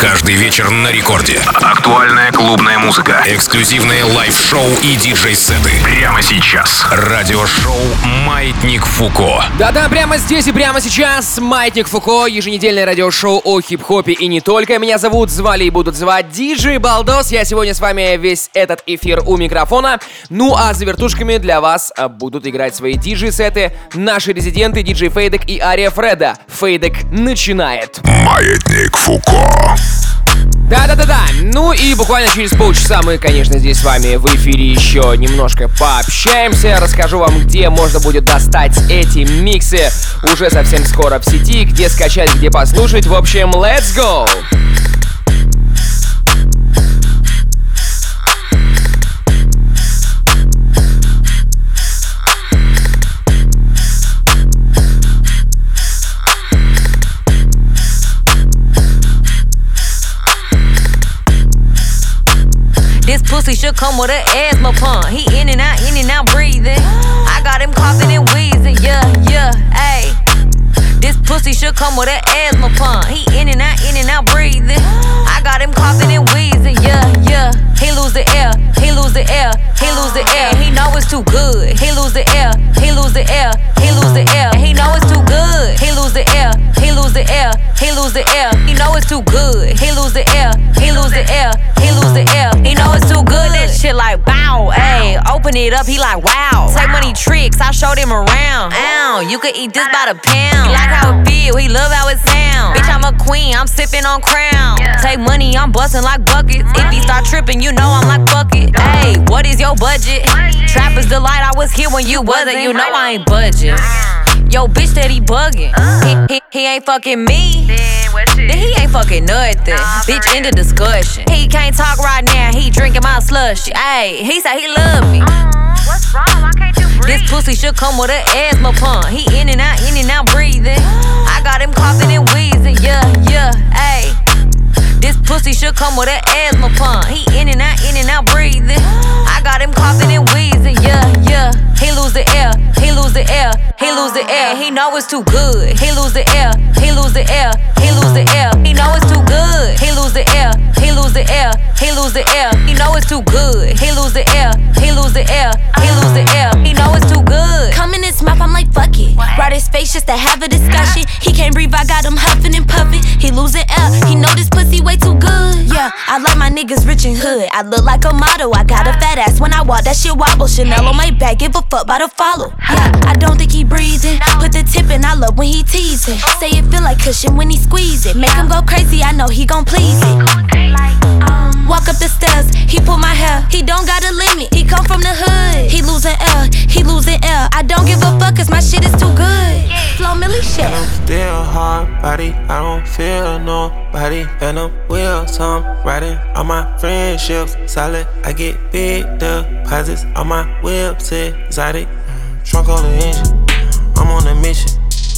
Каждый вечер на рекорде. Актуальная клубная музыка. Эксклюзивные лайв-шоу и диджей-сеты. Прямо сейчас. Радиошоу «Маятник Фуко». Да-да, прямо здесь и прямо сейчас «Маятник Фуко», еженедельное радиошоу о хип-хопе и не только. Меня зовут, звали и будут звать Диджей Балдос. Я сегодня с вами весь этот эфир у микрофона. Ну а за вертушками для вас а, будут играть свои диджей-сеты наши резиденты диджей Фейдек и Ария Фреда. Фейдек начинает. «Маятник Фуко». Да-да-да-да. Ну и буквально через полчаса мы, конечно, здесь с вами в эфире еще немножко пообщаемся. Расскажу вам, где можно будет достать эти миксы уже совсем скоро в сети, где скачать, где послушать. В общем, let's go! Pussy should come with an asthma pump. He in and out, in and out breathing. I got him coughing and wheezing, yeah, yeah, ayy. This pussy should come with an asthma pump. He in and out, in and out breathing. I got him coughing and wheezing, yeah, yeah. He lose the air, he lose the air, he lose the air. He know it's too good. He lose the air, he lose the air, he lose the air. He know it's too good. He lose the air, he lose the air, he lose the air. He know it's too good. He lose the air, he lose the air, he lose the air. Shit like bow, ayy. Open it up, he like wow. Take money tricks, I showed him around. Ow, you could eat this by the pound. He like how it feel, he love how it sound. Bitch, I'm a queen, I'm sipping on crown. Take money, I'm busting like buckets. If he start tripping, you know I'm like fuck it. Hey, what is your budget? Trapper's delight, I was here when you wasn't. You know I ain't budget. Yo, bitch, that he bugging. He, he, he ain't fucking me. Then he ain't fucking nothing. Bitch, in the discussion. He can't talk right now, he drinking my slush. Hey, he said he love me. Uh-huh. What's wrong? Why can't you breathe? This pussy should come with an asthma pump. He in and out, in and out breathing. I got him coughing and wheezing, yeah, yeah, ayy. This pussy should come with an asthma pump. He in and out, in and out breathing. I got him coughing and wheezing, yeah, yeah. He lose the air, he lose the air, he lose the air. He know it's too good. He lose the air, he lose the air, he lose the air. He know it's too good. He lose the air, he lose the air, he lose the air. He know it's too good. He lose the air, he lose the air, he lose the air. His face just to have a discussion. He can't breathe, I got him huffing and puffing. He losing air, he know this pussy way too good. Yeah, I like my niggas rich and hood. I look like a model, I got a fat ass when I walk, that shit wobble. Chanel on my back, give a fuck by the follow. Yeah, I don't think he breathing. Put the tip in, I love when he teasing. Say it feel like cushion when he squeeze it. Make him go crazy, I know he gon' please it. Walk up the stairs, he pull my hair. He don't got a limit, he come from the hood. He losing air, he losing air. I don't give a fuck, cause my shit is too good. Flow Millie shit. I'm still hard body, I don't feel nobody. And I'm wheels, I'm riding on my friendships. Solid, I get big deposits on my whips, exotic. Trunk on the engine, I'm on a mission.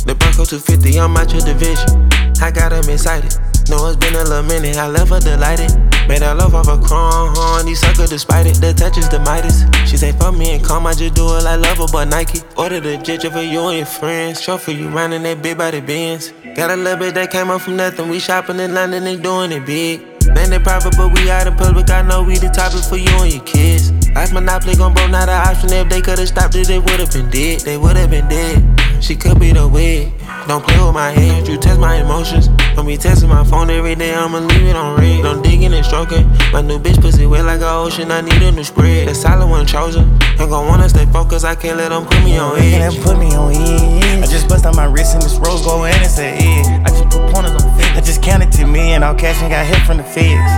The Bronco 250, I'm out your division. I got him excited. Know it's been a little minute, I left her delighted. Made her love off a chrome, these sucker despite it. The touch is the Midas. She say, fuck me and calm, I just do it like love but Nike. Order the jet for you and your friends. For you running that big body Benz. Got a little bit that came up from nothing. We shopping in London and doing it big. They private, but we out in public. I know we the topic for you and your kids. Life monopoly gon' broke, not an option. If they could've stopped it, they would've been dead. They would've been dead. She could be the wig. Don't play with my head, you test my emotions. Don't be testing my phone every day, I'ma leave it on red. Don't digging and stroking. My new bitch pussy wet like a ocean, I need a new spread. The solid one chosen. I'm gon' wanna stay focused, I can't let them put me on edge. Can't put me on edge. I just bust on my wrist and this rose gold and it's a head. I just put pointers on figures. I just counted to me and all cash and got hit from the feds.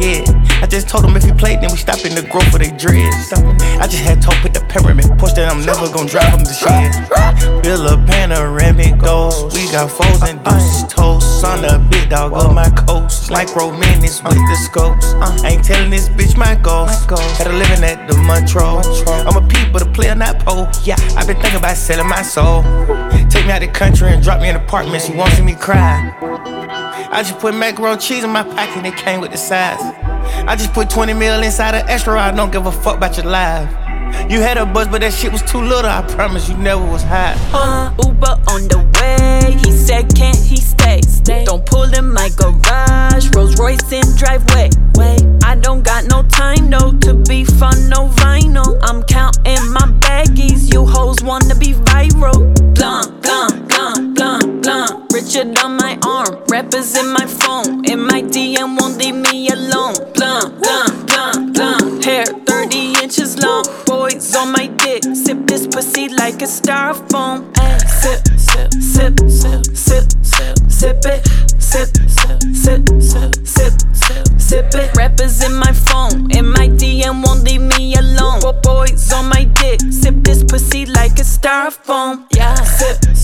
Yeah, I just told them if he played, then we stop in the growth of they dreads. I just had told put the pyramid push that I'm never gon' drive them to shit. Bill a panoramic goals. We got foes and deuces toast. On the big dog of my coast. Like romantics with the scopes. Ain't telling this bitch my goals. Had a living at the Montreux. I'm a peep, but a player, not pole. Yeah, i been thinking about selling my soul. Take me out the country and drop me in an apartment. She won't see me cry. I just put macaroni cheese in my pocket and it came with the size. I just put 20 mil inside an extra. I don't give a fuck about your life. You had a buzz, but that shit was too little. I promise you never was high. Uh, Uber on the way. He said, can't he stay? stay. Don't pull in my garage. Rolls Royce in driveway. Wait, I don't got no time, no, to be fun, no vinyl. I'm counting my baggies. You hoes wanna be viral. Blum, blum, blum, blum, blum. Richard on my arm. Rappers in my phone. In my DM won't leave me alone. Blum, blum, blum, blum. Hair 30 inches long. Boys on my dick. Sip this pussy like a styrofoam. Ay, sip, sip, sip, sip, sip, sip, sip it. Sip, sip, sip, sip, sip, sip, sip it. Rappers in my phone. In my DM won't leave me alone. Boys on my dick. Sip this pussy like a styrofoam. Yeah. Sip,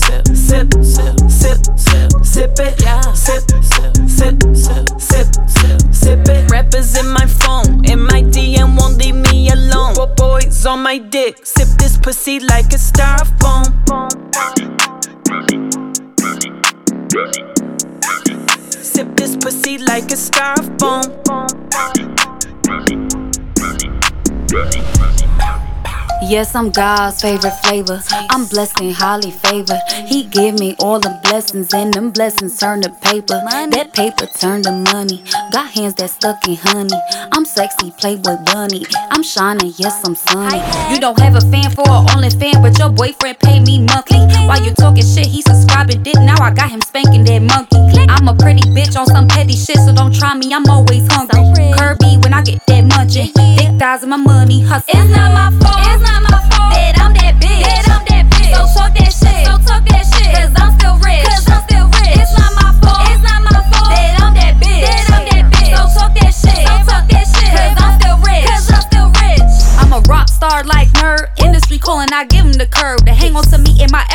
pussy like a styrofoam. Sip this pussy like a styrofoam. Yes, I'm God's favorite flavor. I'm blessed and highly favored. He give me all the blessings, and them blessings turn to paper. That paper turn to money. Got hands that stuck in honey. I'm sexy, playboy bunny. I'm shining, yes, I'm sunny. You don't have a fan for an only fan, but your boyfriend pay me monthly. While you talking shit, he subscribing dick. Now I got him spanking that monkey. I'm a pretty bitch on some petty shit, so don't try me. I'm always hungry. Kirby when I get that munchin'. Thick thighs and my money hustle. It's not my fault.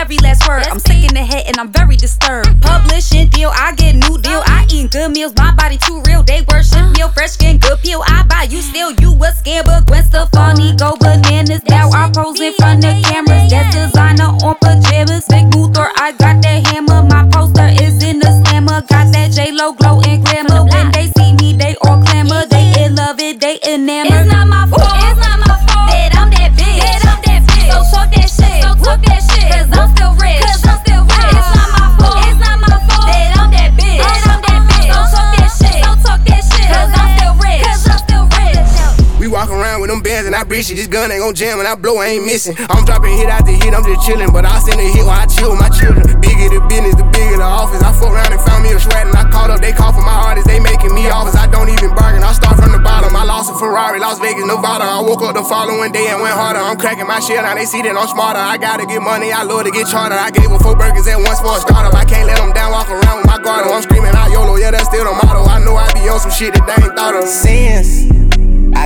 Every last word. I'm sick in the head and I'm very disturbed. Publishing deal, I get new deal. I eat good meals, my body too real. They worship meal, fresh skin, good peel. I buy you still, you a scam, but Gwen Stefani go bananas. Now I pose in front of cameras. That's designer on pajamas. Big Luthor, I got that hammer. My poster is in the slammer. Got that J Lo glow and glamour. When they see me, they all clamor. They in love it, they enamored. And it. This gun ain't gon' jam when I blow, I ain't missing. I'm dropping hit after hit, I'm just chillin'. But I send a hit while I chill with my children. Bigger the business, the bigger the office. I fuck around and found me a sweat and I called up. They call for my artists, they making me offers. I don't even bargain, I start from the bottom. I lost a Ferrari, Las Vegas, Nevada. I woke up the following day and went harder. I'm cracking my shit, now they see that I'm smarter. I gotta get money, I love to get charter. I gave them four burgers at once for a startup. I can't let them down, walk around with my guard. I'm screaming out YOLO, yeah, that's still the motto. I know I be on some shit that they ain't thought of. Sins.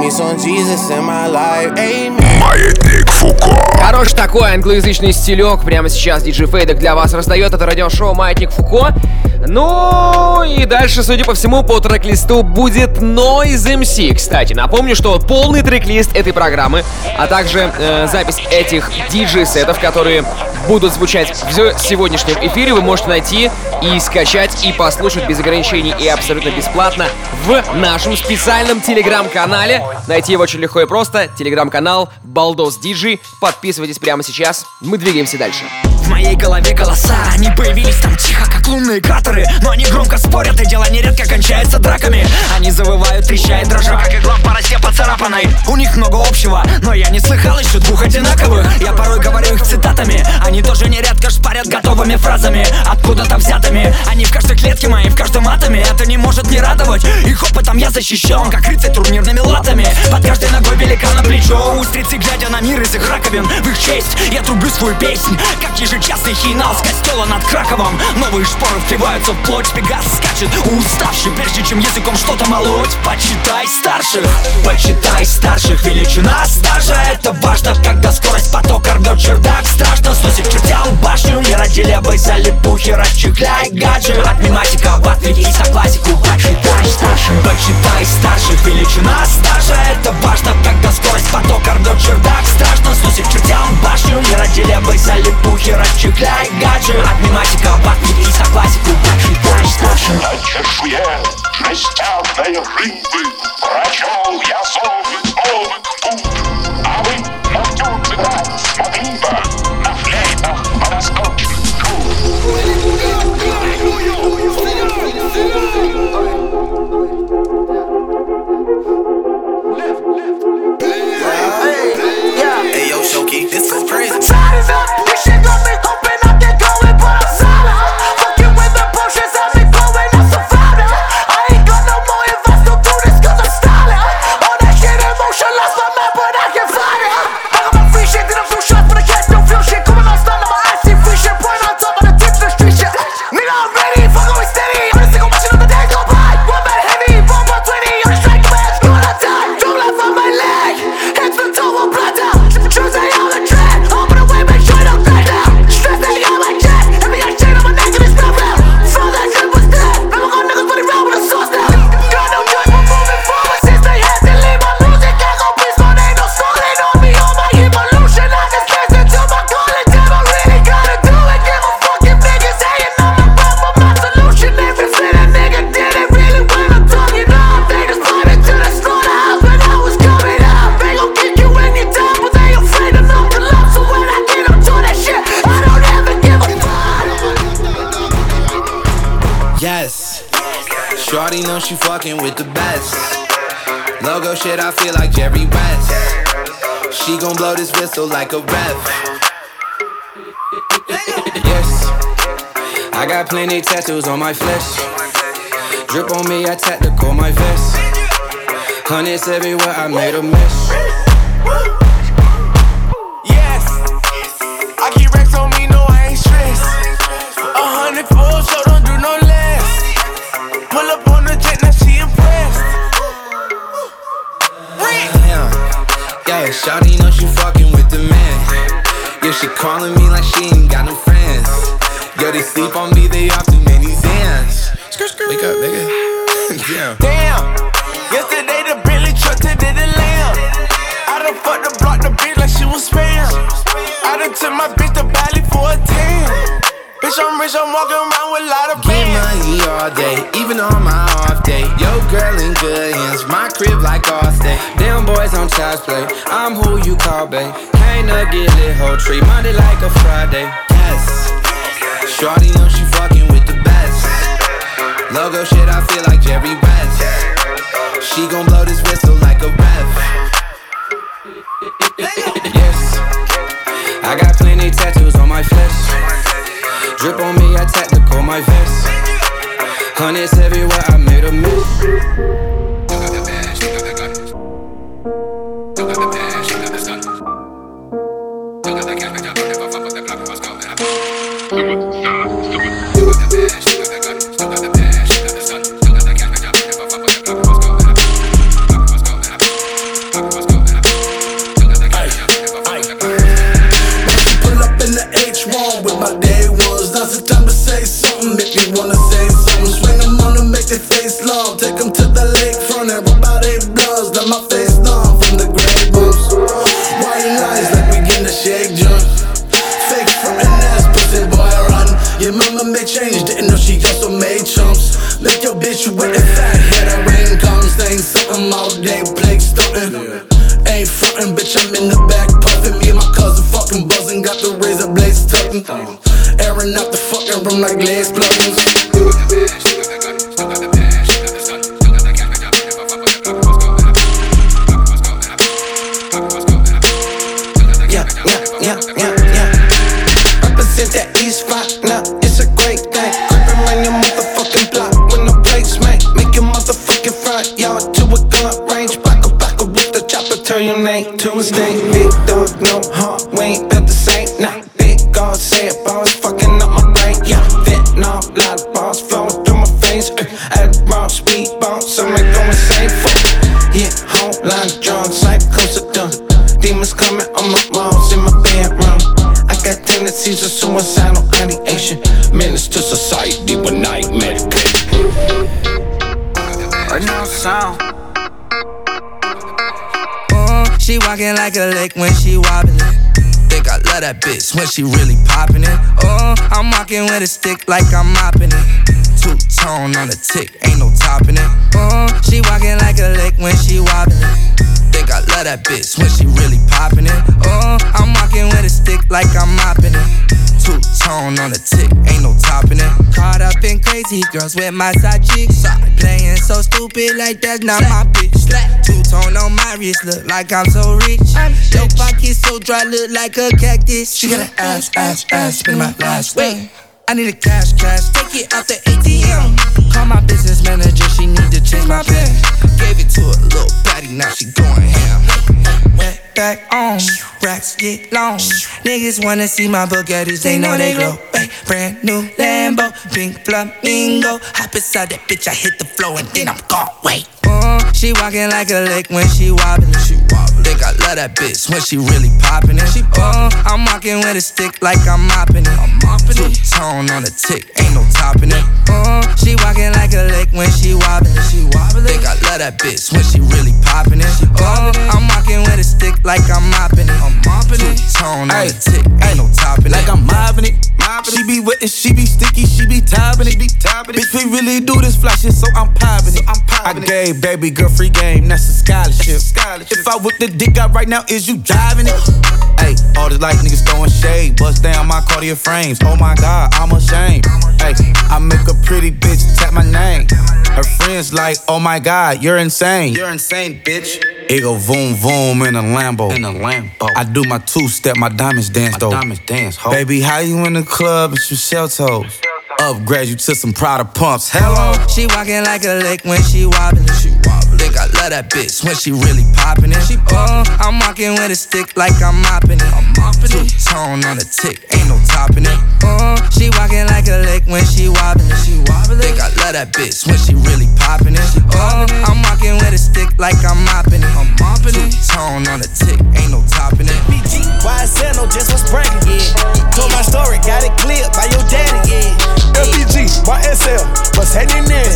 Me some Jesus in my life. Amen. Маятник Фуко. Хорош такой англоязычный стилек. Прямо сейчас диджей Фейдек для вас раздает это радиошоу Маятник Фуко. Ну и дальше, судя по всему, по трек-листу будет Noise MC. Кстати, напомню, что полный трек-лист этой программы, а также э, запись этих диджей-сетов, которые будут звучать в сегодняшнем эфире, вы можете найти и скачать, и послушать без ограничений и абсолютно бесплатно в нашем специальном телеграм-канале. Найти его очень легко и просто. Телеграм-канал Балдос Диджи. Подписывайтесь прямо сейчас. Мы двигаемся дальше. В моей голове голоса, они появились там тихо, как лунные кратеры Но они громко спорят, и дело нередко кончается драками. Они завывают, трещая, дрожа, как игла по росе поцарапанной. У них много общего, но я не слыхал еще двух одинаковых. Я порой говорю их цитатами, они тоже нередко шпарят готовыми фразами Откуда-то взятыми, они в каждой клетке моей, в каждом атоме Это не может не радовать, их опытом я защищен Как рыцарь турнирными латами, под каждой ногой великана плечо Устрицы, глядя на мир из их раковин, в их честь Я трублю свою песнь, как ежечасный хинал с костела над Краковом. Новые шпоры впиваются в плоть, пегас скачет уставший Прежде чем языком что-то молоть, почитай старших Почитай старших, величина стажа Это важно, когда скорость потока рвет чердак. Страшно сносит чертям башню Не ради левой залипухи, расчехляй гаджет От мематиков отвлекись на классику Почитай старших Почитай старших, величина стажа Это важно, когда скорость потока рвет чердак. Страшно сносит чертям башню Не ради левой залипухи, короче Кляй гаджет Отниматика, батник и согласику Больший помощь старшим Начавшие жестяные рыбы Прочел я зовы новых путь А вы на играть fucking with the best. Logo shit, I feel like Jerry West. She gon' blow this whistle like a ref. Yes, I got plenty tattoos on my flesh. Drip on me, I tactical my vest. Hundreds everywhere, I made a mess. even on my off day. Yo, girl in good hands, my crib like all day. Damn boys on child's play, I'm who you call, babe. Can't up get lit, whole tree, Monday like a Friday. Yes, Shorty know she fucking with the best. Logo shit, I feel like Jerry West. She gon' blow this whistle like a ref. Yes, I got plenty tattoos on my flesh. Hundreds everywhere She walking like a lake when she wobbling. Think I love that bitch when she really popping it. Oh, I'm walking with a stick like I'm mopping it. Two tone on the tick, ain't no topping it. Oh, she walking like a lake when she wobbling. I love that bitch when she really popping it. Oh, I'm walking with a stick like I'm mopping it. Two tone on the tick, ain't no topping it. Caught up in crazy girls with my side chicks. Playing so stupid like that's not my bitch. Two tone on my wrist, look like I'm so rich. Your pocket so dry, look like a cactus. She got an ass, ass, ass, spin my last wait. I need a cash, cash, take it out the ATM. Call my business manager, she need to change my pen. Gave it to a little baddie, now she going ham. Wet back on, racks get long. Niggas wanna see my Bugattis, they know they glow. Ay, brand new Lambo, pink flamingo. Hop inside that bitch, I hit the floor and then I'm gone. Wait. Uh, she walking like a lick when she wobbling. She wobbling. Think I love that bitch when she really popping it. She uh, I'm walking with a stick like I'm mopping it. I'm mopping Two tone on the tick, ain't no topping it. Uh, she walking like a lick when she wobbling. She wobbling. Think I love that bitch when she really popping it. Uh, I'm walking with a stick like I'm mopping it. I'm mopping it. Tone on the tick, ain't no topping Like it. I'm mopping it. She be wet and she be sticky, she be topping it. Bitch, we really do this fly shit, so I'm popping it. I gave baby girl free game, that's a scholarship. scholarship If I whip the dick out right now, is you driving it? Hey, all this like niggas throwing shade, bust down my cardio frames. Oh my god, I'm ashamed. Hey, I make a pretty bitch tap my name. Her friends like, oh my god, you're insane. You're insane, bitch. It go voom voom in a Lambo. In a Lambo. I do my two step, my diamonds dance though. diamonds dance, ho. Baby, how you in the club with your shell toes? Upgrade you to some Prada pumps. Hello. She walking like a lick when she wobbling. She wobbling. Think I love that bitch when she really popping it. She uh, I'm walking with a stick like I'm mopping it. Two tone on the tick, ain't no topping it. Uh, she walking like a lick when she wobbling. She wobbling. Think I love that bitch when she really popping it. Uh, I'm walking with a stick like I'm mopping it. I'm mopping Two tone on the tick, ain't no topping it. BG, YSL, no just what's breaking, yeah. Told my story, got it cleared by your daddy, yeah. LPG, YSL, what's happening there?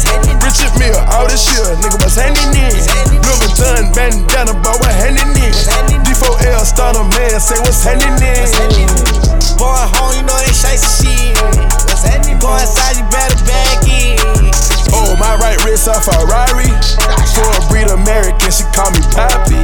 Richard Mille, all this shit, nigga, what's happening there? Louis Vuitton, bandana, boy, what's happening there? D4L, starter man, say what's happening there? Going home, you know they shite shit. What's happening? Go inside, you better back in. Oh, my right wrist a Ferrari. For a breed American, she call me Poppy.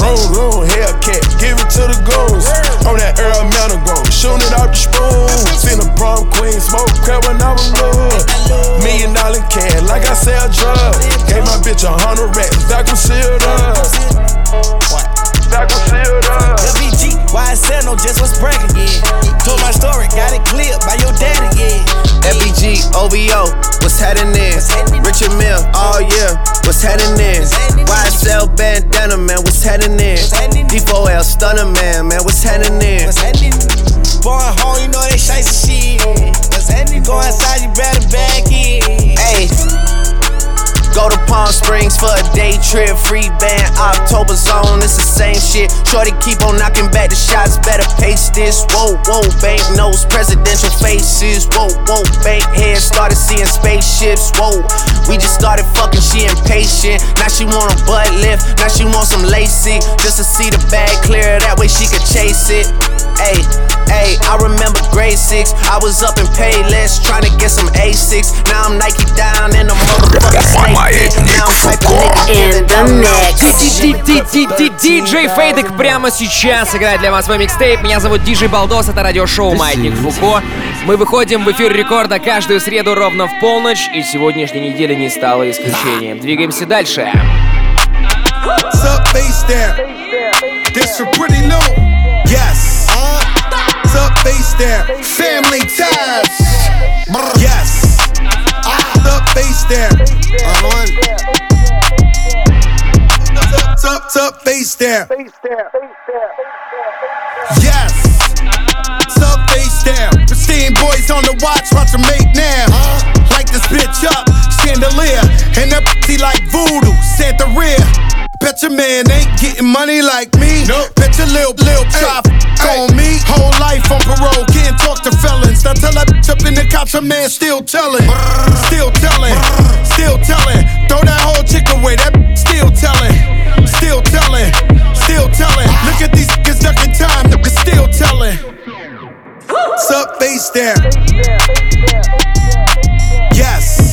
Room, room, Hellcat, give it to the goons. On that Earl Mountain Grove, shooting it out the spoon. Seen a prom queen, smoke crap when I was little. Million dollar cash, like I sell drugs. Gave my bitch a hundred racks, that was sealed up. That was sealed up. LBG, YSL, no just what's breaking, yeah. Told my story, got it cleared by your daddy, yeah. FBG, OVO, what's happening? Richard Mille, all year, what's happening? YSL bandana, man, what's happening? D4L stunner, man, man, what's happening? What's happening? Going home, you know they shite shit. What's happening? Go inside, you better back in. Hey. Go to Palm Springs for a day trip, free band, October zone, it's the same shit. Shorty keep on knocking back the shots, better pace this. Whoa, whoa, bank notes, presidential faces. Whoa, whoa, bank head, started seeing spaceships. Whoa, we just started fucking, she impatient. Now she want a butt lift, now she want some lacy. Just to see the bag clear, that way she could chase it. Hey, hey, I remember grade six. I was up in Payless trying to get some A6. Now I'm Nike down in the motherfucking snake pit. Now I'm Диджей Фейдек прямо сейчас играет для вас свой микстейп. Меня зовут Диджей Балдос, это радиошоу Маятник Фуко. Мы выходим в эфир рекорда каждую среду ровно в полночь, и сегодняшняя неделя не стала исключением. Двигаемся дальше. What's up, face? This pretty. Up, there? Family ties. Yes. What's up, face there? What's up, what's up, face there? Yes. Up, face there? Pristine boys on the watch, watch them make now. This bitch up, chandelier. And that pussy like voodoo, Santa rear. Bet your man ain't getting money like me. Nope. Bet your lil' lil' try f- on me. Whole life on parole, can't talk to felons. Now tell that bitch up in the cops, a man still telling. Still telling, still telling. Throw that whole chick away, that still telling. Still telling, still telling. Look at these niggas ducking time, niggas still telling. What's up, face there? Yes.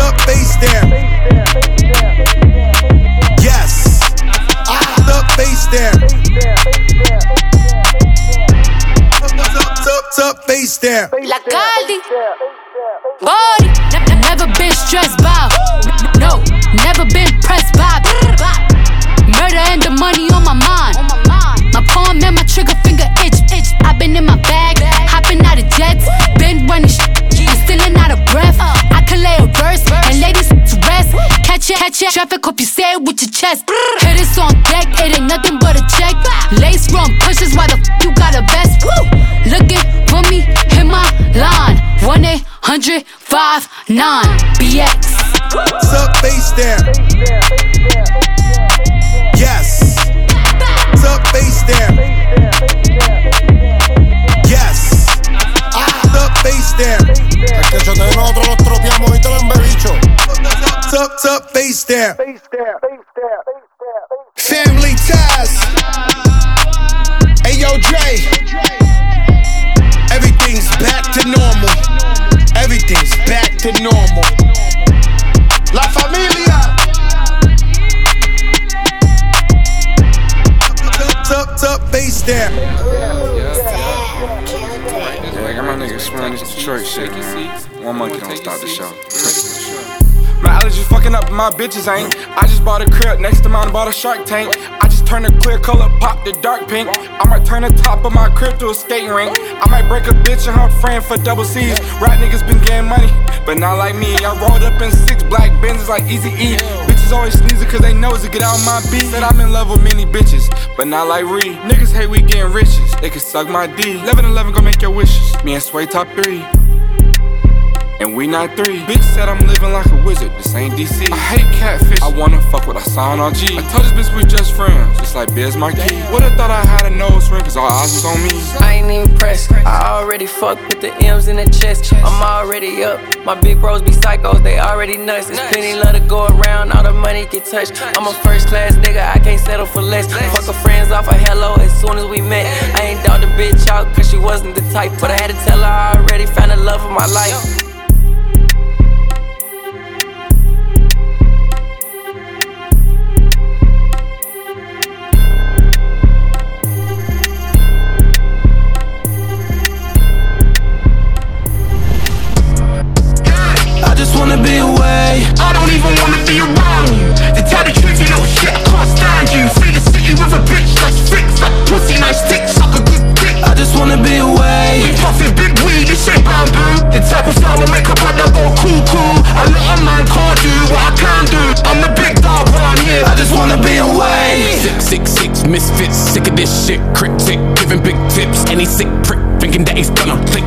Up face down. Yes. Eyes up face down. Up, up, face down. La Cali. Body. Never been stressed by. No. Never been pressed by. Murder and the money on my mind. My palm and my trigger chest. This on deck, it ain't nothing but a check. Lace run pushes, why the f you got a vest? Woo! Looking for me, hit my line. 1 800 59 BX. Sup face there. Sup, sup face there. Face there. Face there. Family ties. Hey yo, Dre. Everything's back to normal. Everything's back to normal. La familia. Sup, sup face there. Yeah, I got my niggas swearing this Detroit shit, man. One monkey don't stop the show. Allergies fucking up my bitches ain't. I just bought a crib next to mine, bought a shark tank. I just turned the clear color pop to dark pink. I might turn the top of my crib to a skating rink. I might break a bitch and her friend for double C's. Rap niggas been getting money, but not like me. I rolled up in six black Benzes like Easy E. Bitches always sneezing cause they knows to get out my beat. Said I'm in love with many bitches, but not like Ree. Niggas hate we getting riches, they can suck my D. 11 11 gon' make your wishes. Me and Swae top three. And we not three. Bitch said I'm living like a wizard. This ain't DC. I hate catfish. I wanna fuck what I saw on G. I told this bitch we just friends, just like Biz Markie. Would've thought I had a nose ring, cause all eyes was on me. I ain't even pressed. I already fucked with the M's in the chest. I'm already up. My big bros be psychos, they already nuts. There's plenty love to go around, all the money get touched. I'm a first class nigga, I can't settle for less. Fuck her friends off a hello as soon as we met. I ain't doubt the bitch out, cause she wasn't the type. But I had to tell her I already found the love of my life. Shit. Cryptic, giving big tips. Any sick prick thinking that he's gonna click,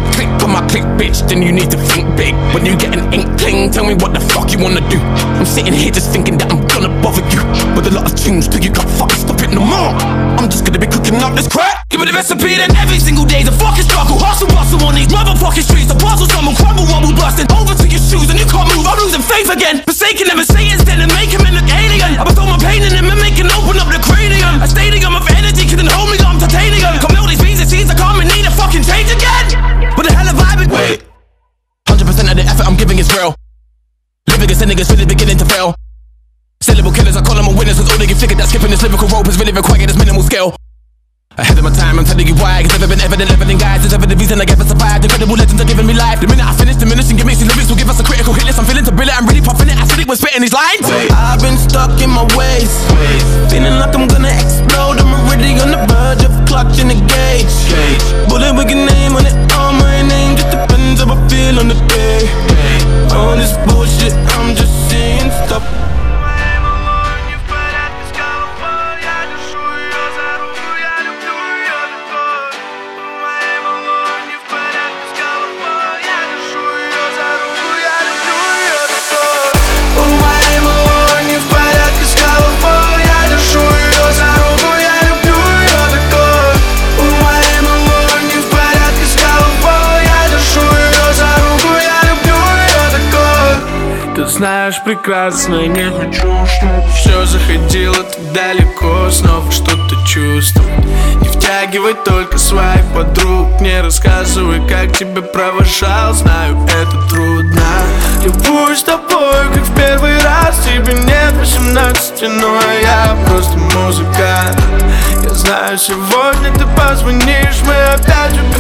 my click, bitch. Then you need to think big. When you get an inkling, tell me what the fuck you wanna do. I'm sitting here just thinking that I'm gonna bother you with a lot of tunes till you can't fucking stop it no more. I'm just gonna be cooking up this crap. Give me the recipe, then every single day's a fucking struggle. Hustle, bustle on these motherfucking streets. The puzzle, someone crumble, wobble, busting over to your shoes, and you can't move. I'm losing faith again. Forsaking them and Satan's dead and making me look alien. I throw my pain in them and making open up the cranium. A stadium of energy couldn't hold me, I'm titanium. Come all these beans and seeds, I come and need a fucking change again. I'm is real. Living against niggas really beginning to fail. Syllable killers, I call them a winners, cause all they get figured that skipping this lyrical rope is really required this minimal skill. Ahead of my time, I'm telling you why. Cause never been evident, evident guys. It's ever the reason I ever survived. Incredible legends are giving me life. The minute I finish diminishing, give me these lyrics will give us a critical hit list. I'm feeling to brilliant, I'm really puffing it. I said it was spitting these lines. I've been stuck in my ways, feeling like I'm gonna explode. I'm already on the verge of clutching the gauge. Прекрасно, не хочу, чтобы все заходило так далеко. Снова что-то чувствовать Не втягивай только своих подруг. Не рассказывай, как тебя провожал. Знаю, это трудно. Любуюсь тобой, как в первый раз. Тебе нет 18, но я просто музыкант Я знаю, сегодня ты позвонишь. Мы опять убегаем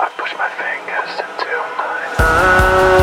I push my fingers into mine eyes.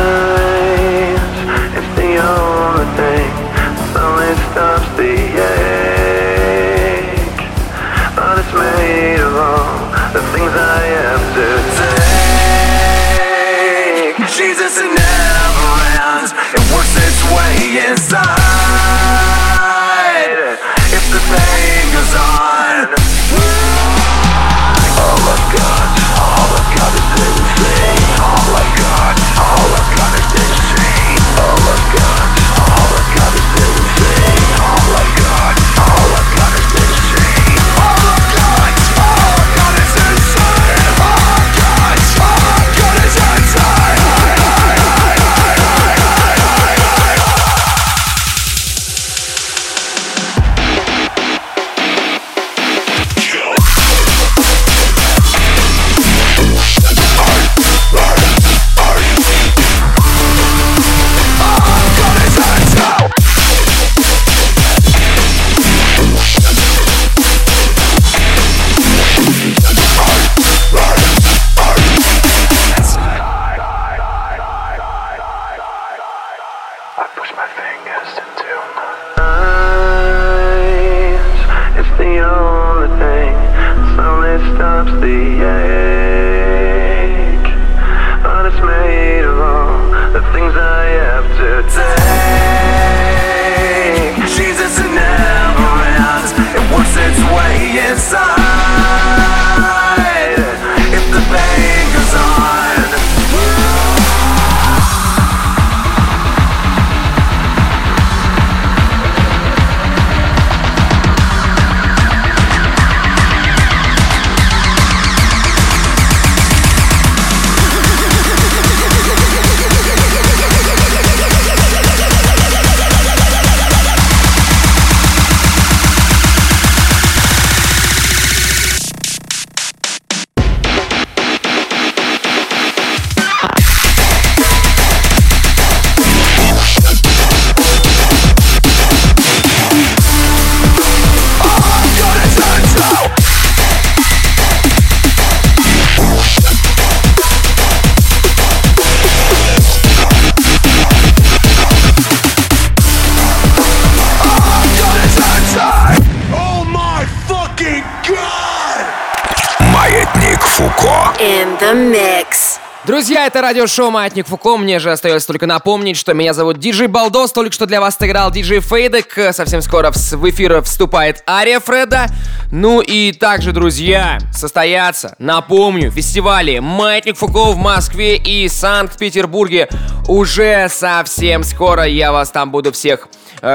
Это радиошоу «Маятник Фуко». Мне же остается только напомнить, что меня зовут Диджей Балдос. Только что для вас сыграл диджей Фейдек. Совсем скоро в, эфир вступает Ария Фреда. Ну и также, друзья, состоятся, напомню, фестивали «Маятник Фуко» в Москве и Санкт-Петербурге. Уже совсем скоро я вас там буду всех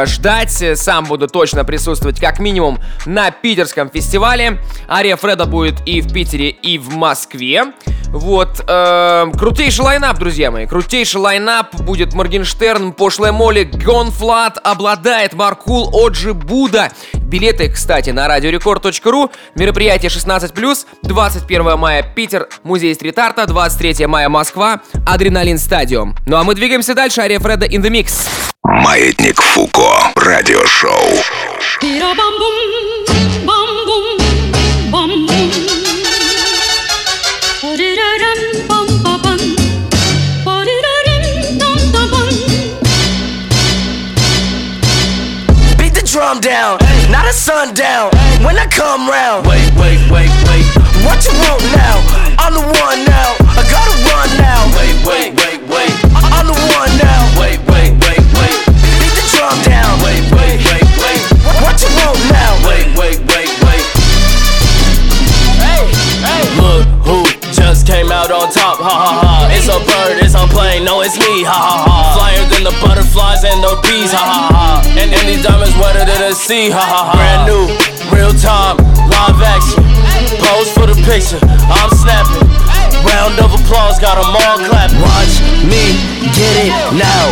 ждать. Сам буду точно присутствовать как минимум на питерском фестивале. Ария Фреда будет и в Питере, и в Москве. Вот, э, крутейший лайнап, друзья мои, крутейший лайнап будет Моргенштерн, Пошлая Молли, Гонфлат, обладает Маркул, Оджи Буда. Билеты, кстати, на радиорекорд.ру. Мероприятие 16+, 21 мая Питер, музей стрит-арта, 23 мая Москва, Адреналин Стадиум. Ну а мы двигаемся дальше, Ария Фреда in the mix. Маятник Фуко. Радиошоу. Beat the drum down, not a sundown. When I come round, wait, wait, wait, wait. What you want now? I'm the one now. I gotta run now. Wait, wait, wait, On top. Ha ha ha. It's a bird, it's a plane. No, it's me. Ha ha ha. Flyer than the butterflies and the bees. Ha ha ha. And, and these diamonds wetter than the sea. Ha ha ha. Brand new, real time, live action. Pose for the picture. I'm snapping. Round of applause, got 'em all clapping. Watch me get it now.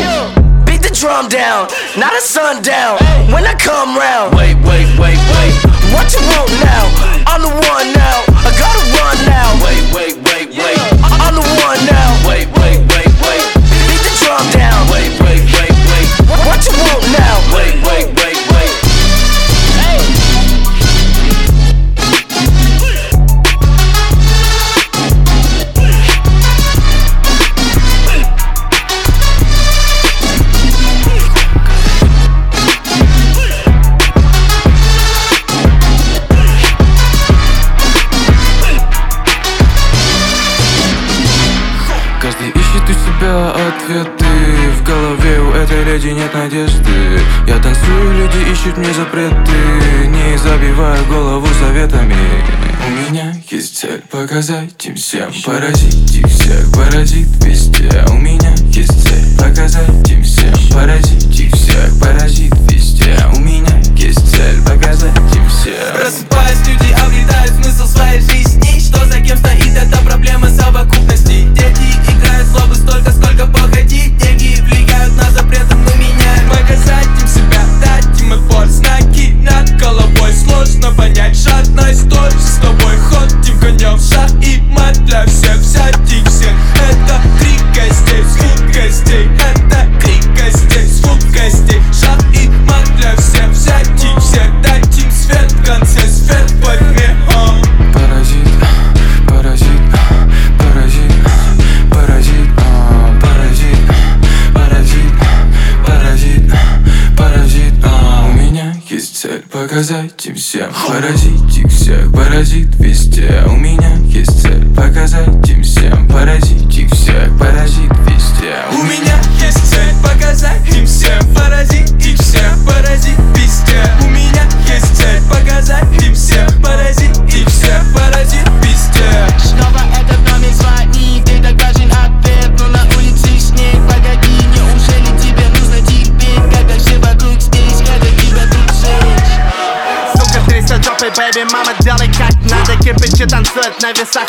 Beat the drum down, not a sundown. When I come round, wait, wait, wait, wait. What you want now? I'm the one now. I gotta run now. Wait, wait, wait, wait. I'm the one now. Wait, wait, wait, wait. Нет надежды. Я танцую, люди ищут мне запреты. Не забиваю голову советами У меня есть цель показать им всем. Поразить их всех, поразит везде. У меня есть цель показать им всем. Поразить их всех,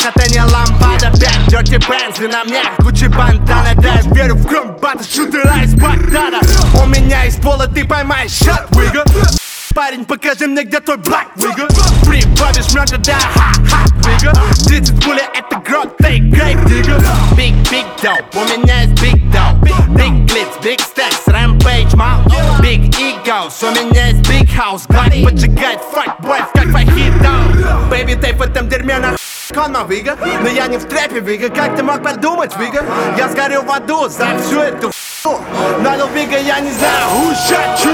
танцуют на весах, это не лампада Бэк, дёрти Бензли на мне, Гуччи бандана Да, я верю в комбата, шутера из Багдада У меня из пола ты поймаешь шат, выга Парень, покажи мне, где твой блак, выга Прибавишь мёртво, да, ха-ха, выга 30 пуля, это грот, ты грейп, дига Big, big dope, у меня есть big dope Big glitz, big stacks, rampage, мал Big egos, у меня есть big house Глак поджигает фак бойс, как фахито Бэйби, ты в этом дерьме на Конма, Вига? Но я не в трэпе, Вига. Как ты мог подумать, Вига? Я сгорю в аду за всю эту Надо, Вига, я не знаю, who shot you?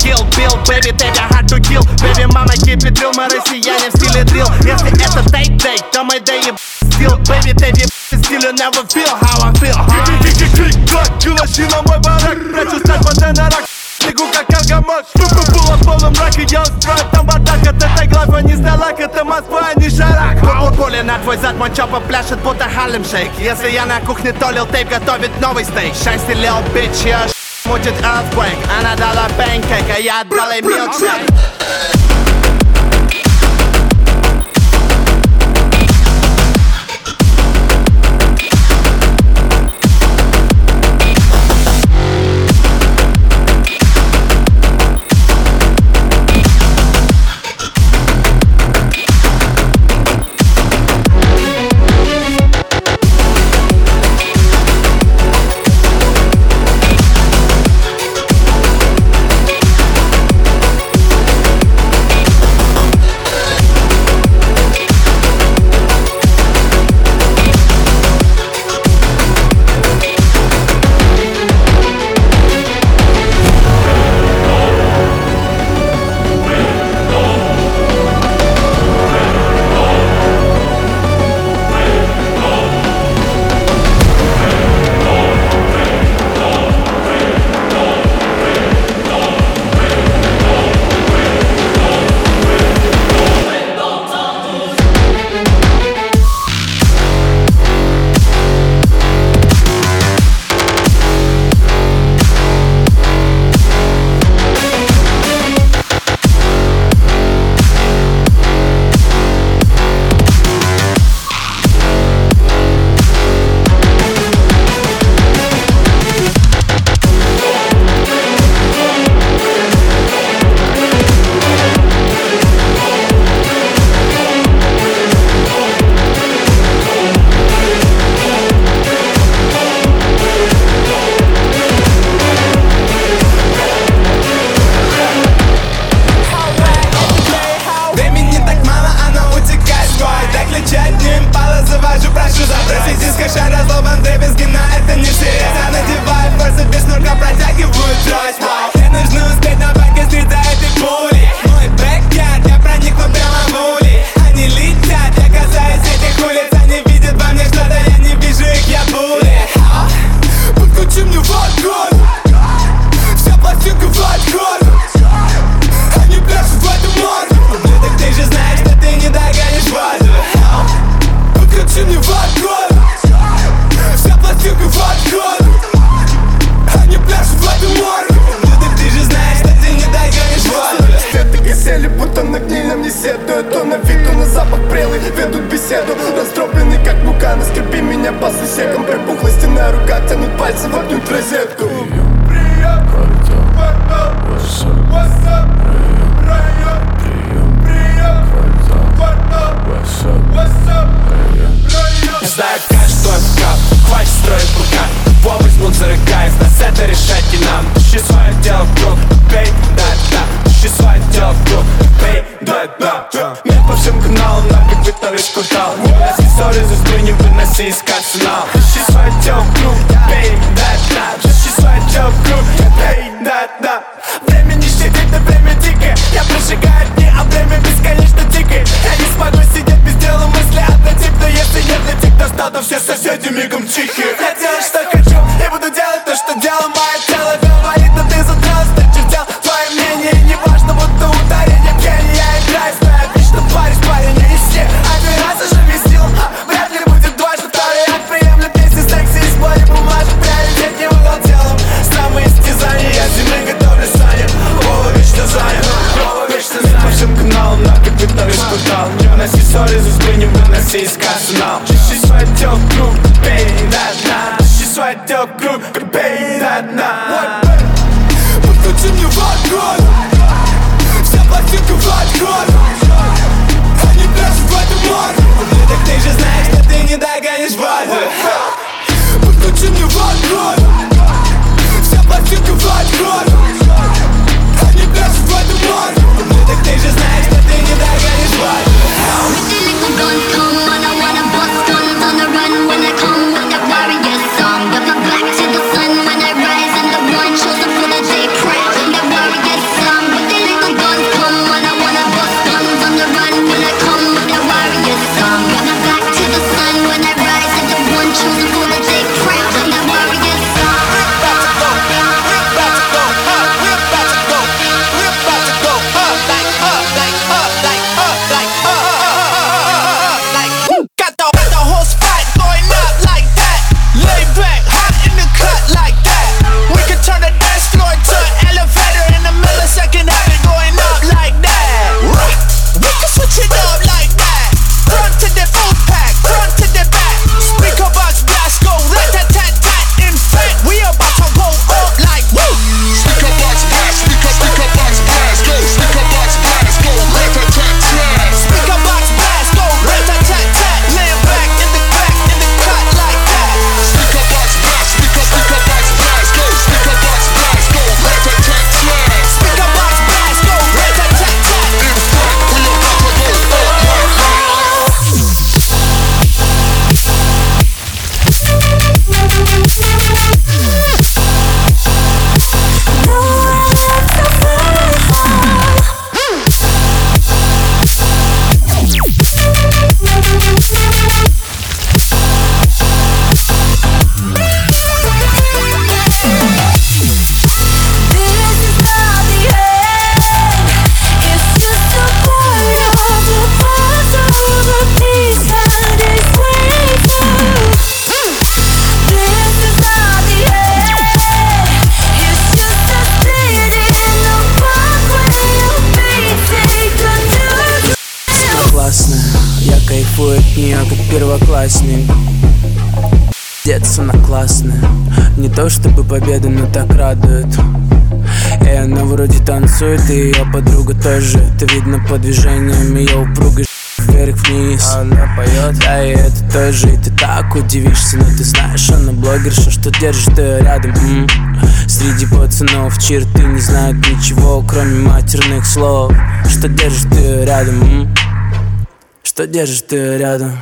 Kill Bill, baby, take a hard to kill. Baby, мама, keep it real, мы россияне в стиле дрил Если это тейк-тейк, то мы да еб стил Baby, baby, still you never feel how I feel Клик-клик-клик-клак, кулачи на мой барак Прячу стать под рак Бегу как аргамак Пупу было в полном мраке Я устрою там бардак От этой главы не сталак Это Москва, а не шарак. Пули на твой зад, мой чопа пляшет, будто Харлем Шейк Если я на кухне толил тейп, готовит новый стейк. Счастье, лил, bitch, я мутит earthquake. Она дала панкейк, а я дал ей милкшейк out Если ссоры за спину выноси из арсенал She's my job group, babe, that, that She's my job group, babe, that, that Время не щадит, а время дикое Я прожигаю дни, а время бесконечно тикает Я не смогу сидеть без дела мысли однотипно Если нет на тик, то все соседи мигом тихие победа, но так радует. И она вроде танцует, и ее подруга тоже. Это видно по движениям ее упругой вверх-вниз Она поет, да и это тоже И ты так удивишься, но ты знаешь, она блогерша Что держит ее рядом. М? Среди пацанов черты не знают ничего Кроме матерных слов. Что держит ее рядом? М? Что держит ее рядом?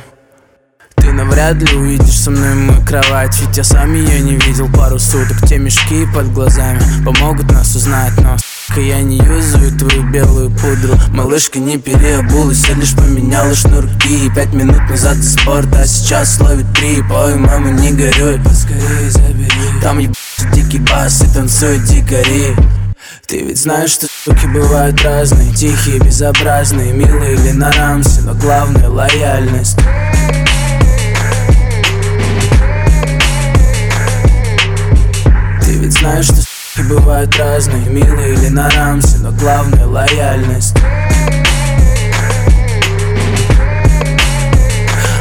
Навряд ли увидишь со мной мою кровать Ведь я сам ее не видел пару суток. Те мешки под глазами помогут нас узнать Но, я не юзаю твою белую пудру. Малышка не переобулась, я лишь поменяла шнурки. Пять минут назад из спорта, а сейчас ловит три Ой, мама, не горюй, поскорее забери. Там ебать дикий бас и танцуют дикари. Ты ведь знаешь, что суки бывают разные. Тихие, безобразные, милые или на рамсе Но главное лояльность ведь знаешь, что суки бывают разные Милые или на рамсе Но главное лояльность.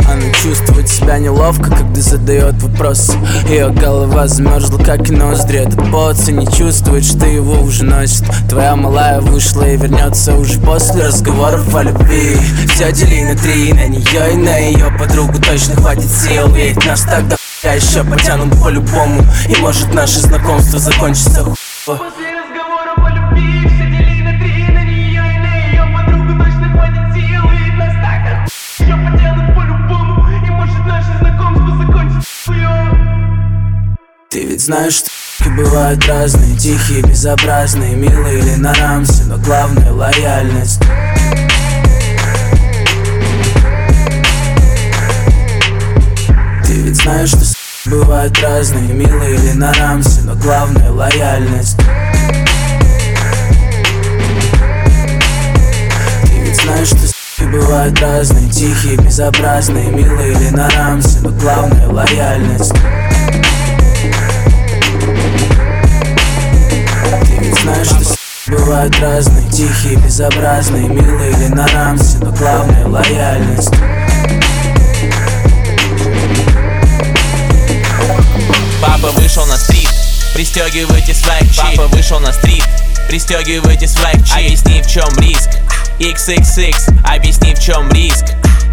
Она чувствует себя неловко, когда задает вопрос. Ее голова замерзла, как и ноздри. Этот поци не чувствует, что его уже носит. Твоя малая вышла и вернется уже после разговоров о любви. Все дели на три, на нее и на ее подругу. Точно хватит сил, ведь нас тогда я еще потянут по-любому И может наше знакомство закончится хуево Ты ведь знаешь, что бывают разные Тихие, безобразные, милые или на рамсе Но главное лояльность. Ты ведь знаешь, что бывают разные Милые или на рамсе Но главное лояльность. Ты ведь знаешь, что суки бывают разные Тихие, безобразные, милые или на рамсе Но главное лояльность. Ты ведь знаешь, что бывают разные Тихие, безобразные, милые или на рамсе Но главное лояльность Папа вышел на стрит. Пристегивайте своих чип Папа вышел на стрит. Пристегивайте своих чип Объясни в чем риск. XXX Объясни в чем риск.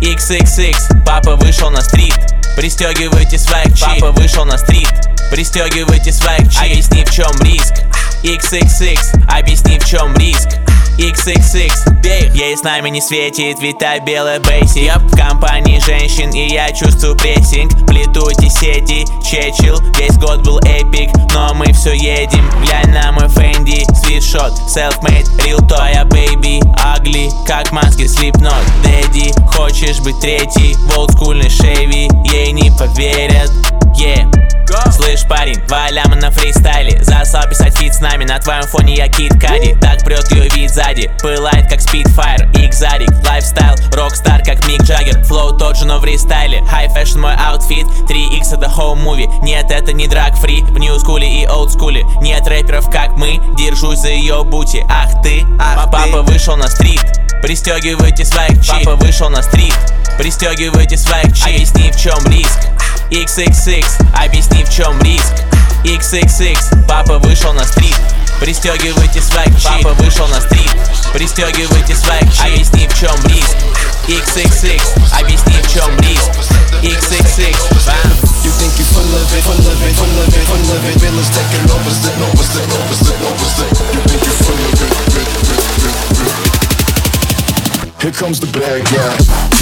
XXX Папа вышел на стрит. Пристегивайте своих чип Папа вышел на стрит. Пристегивайте своих чип Объясни в чем риск. XXX Объясни в чем риск XXX Бей. Ей с нами не светит, та белая бейсик yep. В компании женщин и я чувствую прессинг. Плету сети, чечил Весь год был эпик, но мы все едем Глянь на мой Фэнди, свитшот Self-made, real talk Твоя бэйби, ugly, как маски Slipknot. Дэдди, хочешь быть третий? В олдскульной шейви, ей не поверят Yeah Слышь, парень, валям на фристайле. Засал писать фит с нами, на твоем фоне я Кит Кади. Так прет ее вид сзади, пылает как спидфайр Икзарик, лайфстайл, рокстар как Мик Джаггер. Флоу тот же, но в рестайле. High fashion мой аутфит, 3x это home movie. Нет, это не драг фри, в нью скуле и олд скуле Нет рэперов как мы, держусь за ее бути. Ах ты, ах папа вышел на стрит. Пристегивайте своих чип. Папа вышел на стрит. Пристегивайте своих чип. Объясни в чем риск XXX Объясни в чем риск XXX Папа вышел на стрит Пристегивайте своих чип Папа вышел на стрит Пристегивайте своих чип Объясни в чем риск XXX Объясни в чем риск XXX it. Here comes the bad guy.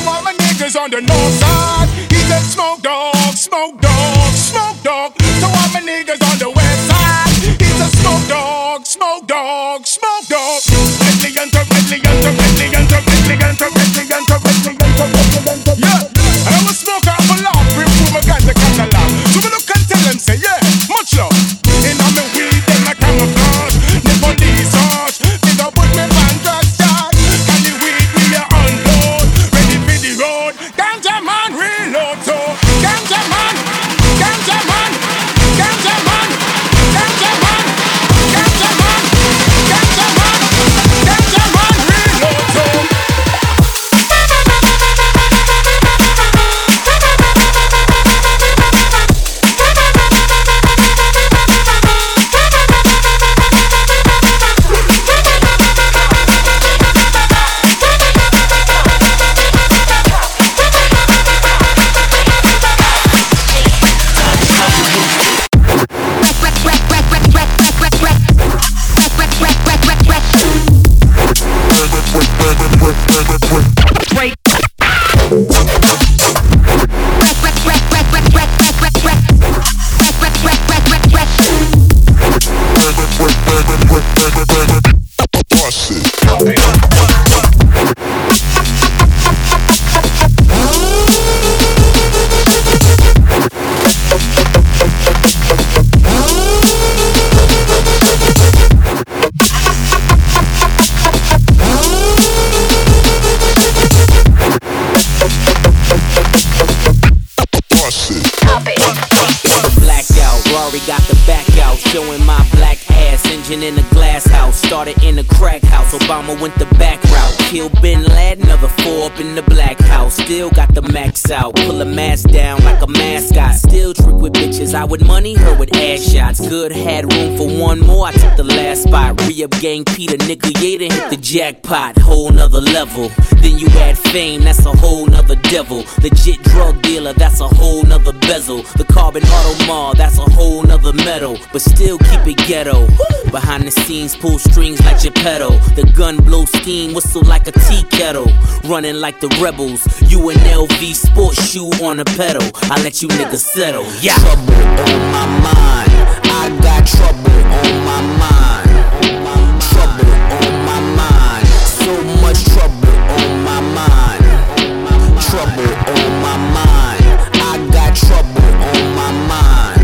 To all my niggas on the north side, he's a smoke dog, smoke dog, smoke dog. To all my niggas on the west side, he's a smoke dog, smoke dog, smoke dog. Redly started in a crack house. Obama went the back route. Kill Bin Laden, another four up in the black house. Still got the max out. Pull a mask down like a mascot. Still trick with bitches. I would money her with ass shots. Good had room for one more. I took the last spot. Re up gang Peter, nigga, yeah, hit the jackpot. Whole nother level. Then you add fame, that's a whole nother devil. Legit drug dealer, that's a whole nother bezel. The carbon Audemar, that's a whole nother metal. But still keep it ghetto. Behind the scenes, pull strings like Geppetto. The gun blow steam, whistle like a tea kettle. Running like the rebels. You an LV sports shoe on a pedal. I let you niggas settle. Yeah. Trouble on my mind. I got trouble on my mind. Trouble on my mind. So much trouble on my mind. Trouble on my mind. I got trouble on my mind.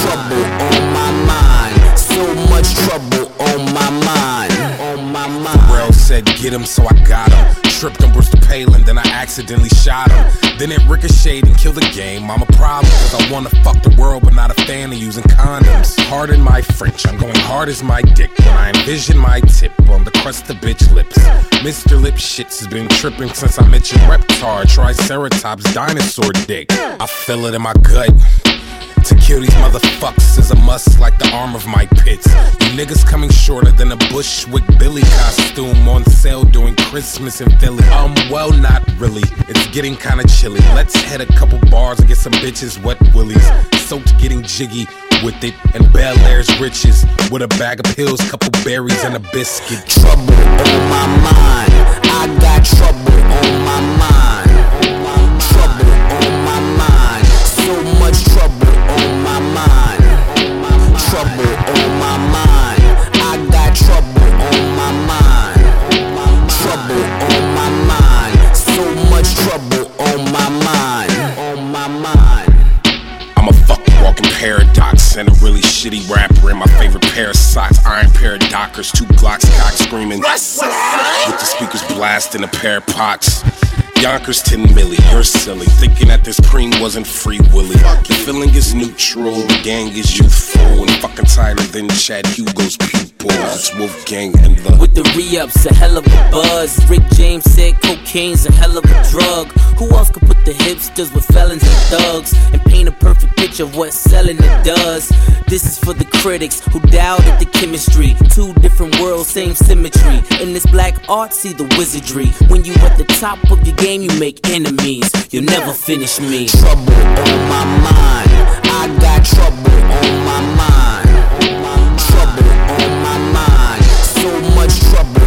Trouble on my mind. So much trouble on my mind. On my mind. Pharrell said, get him, so I got him. Tripped on Bristol Palin, then I accidentally shot him. Then it ricocheted and killed the game. I'm a problem, cause I wanna fuck the world, but not a fan of using condoms. Pardon my French, I'm going hard as my dick when I envision my tip on the crust of bitch lips. Mr. Lip Shits has been tripping since I met your reptar, Triceratops, dinosaur dick. I feel it in my gut. To kill these motherfuckers is a must like the arm of my pits. You niggas coming shorter than a Bushwick Billy costume on sale during Christmas in Philly. Um, well, not really. It's getting kinda chilly. Let's hit a couple bars and get some bitches wet willies. Soaked getting jiggy with it and Bel Air's riches with a bag of pills, couple berries, and a biscuit. Trouble on my mind. I got trouble on speakers blasting a pair of pots. Yonkers 10 milli, you're silly. Thinking that this cream wasn't free willy. The feeling is neutral, the gang is youthful. And fucking tighter than Chad Hugo's pupils. It's Wolfgang and the. With the re-ups, a hell of a buzz. Rick James said cocaine's a hell of a drug. Who else could put the hipsters with felons and thugs and paint a perfect picture of what selling it does? This is for the critics who doubted the chemistry. Two different worlds, same symmetry. In this black art, see the wizardry. When you at the top of your game, you make enemies. You'll never finish me. Trouble on my mind. I got trouble on my mind. Trouble on my mind. So much trouble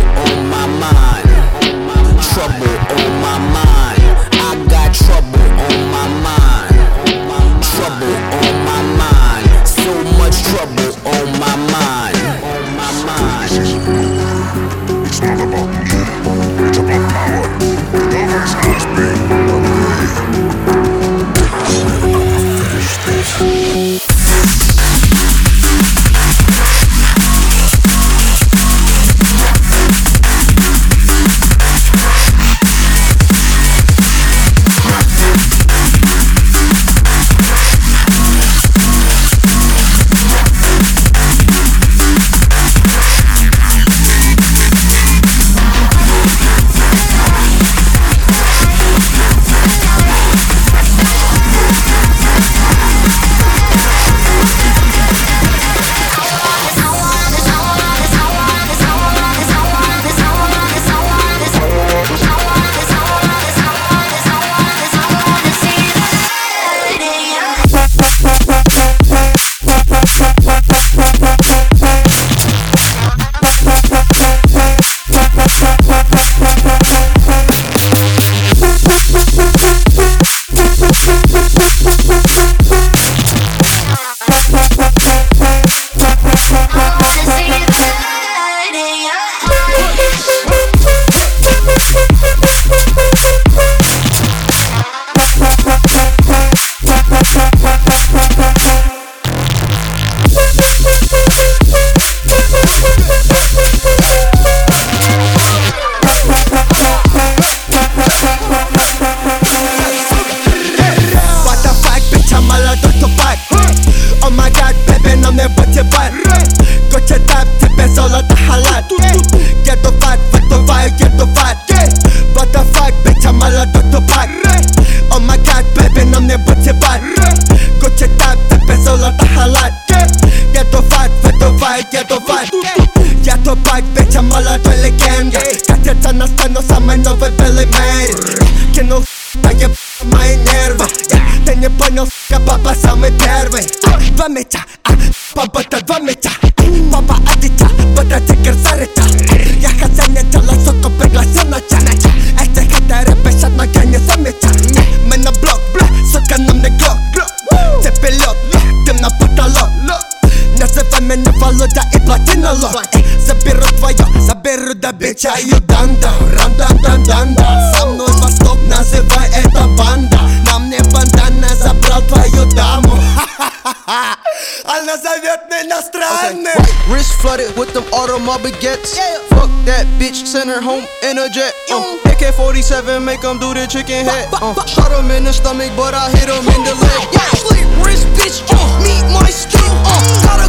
заберу до бича и данда Рам-дан-дан-дан-дан Со мной восток, называй это банда На мне бандана, забрал твою даму Ха-ха-ха Она зовет меня странным Wrist flooded with them automobile gets. Fuck that bitch, send her home in a jet. Uh, AK 47, make them do the chicken head. Uh, shot him in the stomach, but I hit him in the leg. Yeah, slick wrist, bitch, uh, meet my stick. Uh, got a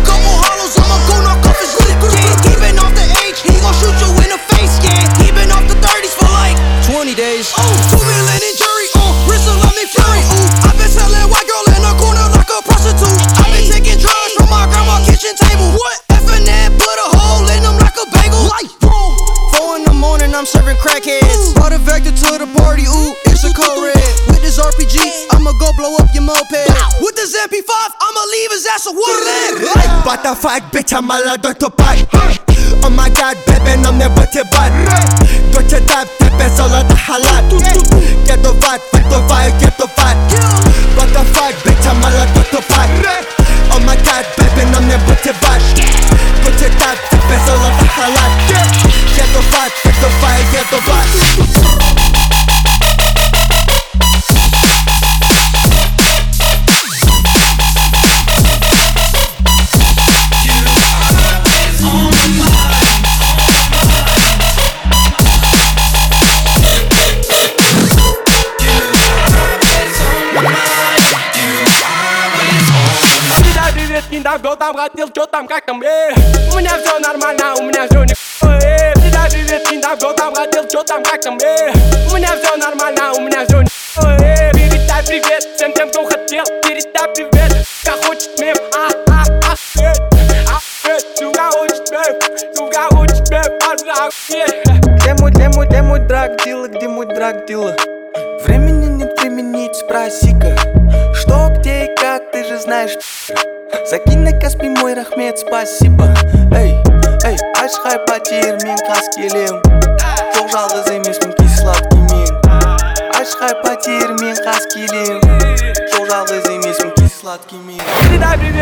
moped. With this MP5, I'ma leave his ass a wooden Like Butterfuck, bitch, I'm a la to Pack. Oh my god, baby, I'm never to bite. nam ne bëti bat Doqe tap, tepe zolla dhe halat Get the vat, fight the vaj, get the fight. What the fuck, bitch, I'm a la Dr. киндаго, там хотел, чё там, как там, э. У меня все нормально, у меня все не э. Всегда привет, киндаго, там хотел, чё там, как там, э. У меня все нормально, у меня все не э. Передай привет всем тем, кто хотел Передай привет, как хочет мем, а, а, а, э А, э, сука хочет мем, сука хочет мем, э Где мой, где мой, где мой драг дила, где мой драг дила? Времени нет применить, спроси-ка же знаешь. Закинь на Каспий мой рахмет, спасибо. Эй, эй, ашхай потер мен қас келем Жоқ жалғыз емеспін кей сладкий мен Ашхай потер мен қас келем Жоқ жалғыз емеспін кей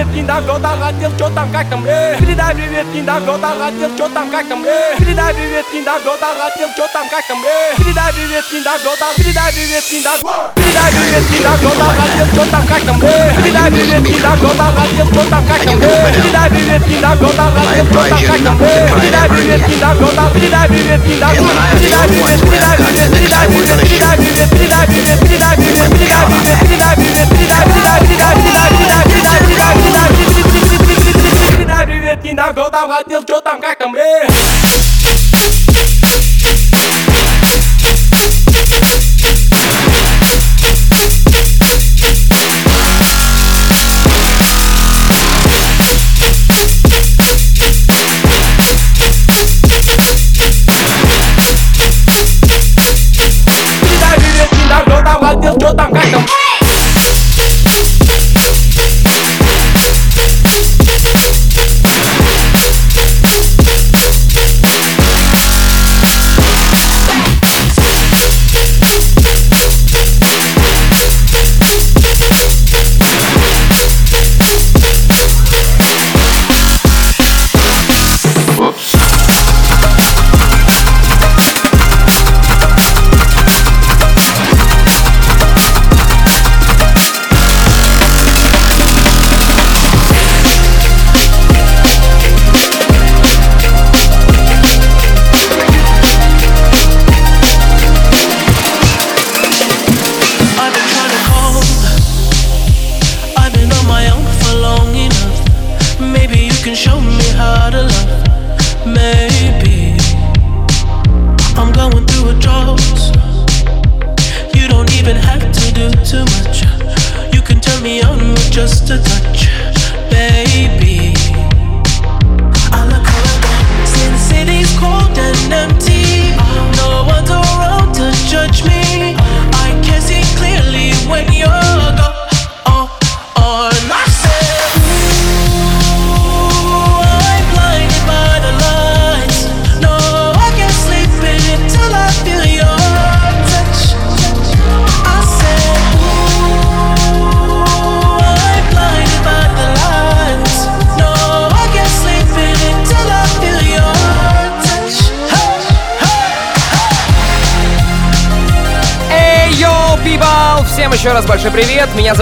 сладкий мен Передай привет, киндаго, там хотел, чё там, как там, э Передай привет, киндаго, там хотел, чё там, как там, э Передай привет, киндаго, там хотел, чё там, как там, э Передай привет, киндаго, там Передай привет, киндаго Передай привет, киндаго, там хотел, чё там, как там, э Передай привет, киндаго, там хотел, чё там, как там, э Передай привет, киндаго, там хотел, чё там, как там, э Передай привет, киндаго, там Передай привет, киндаго Передай привет, передай привет, передай привет, передай привет, передай привет, передай привет, передай привет, передай привет, передай, передай, передай, передай, передай, передай, Mindanao tao хотел, что там, как там, эй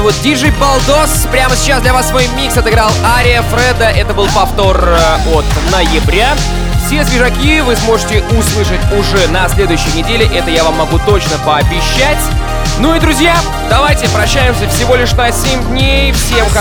зовут Диджей Балдос. Прямо сейчас для вас свой микс отыграл Ария Фреда. Это был повтор э, от ноября. Все свежаки вы сможете услышать уже на следующей неделе. Это я вам могу точно пообещать. Ну и, друзья, давайте прощаемся всего лишь на 7 дней. Всем хорошего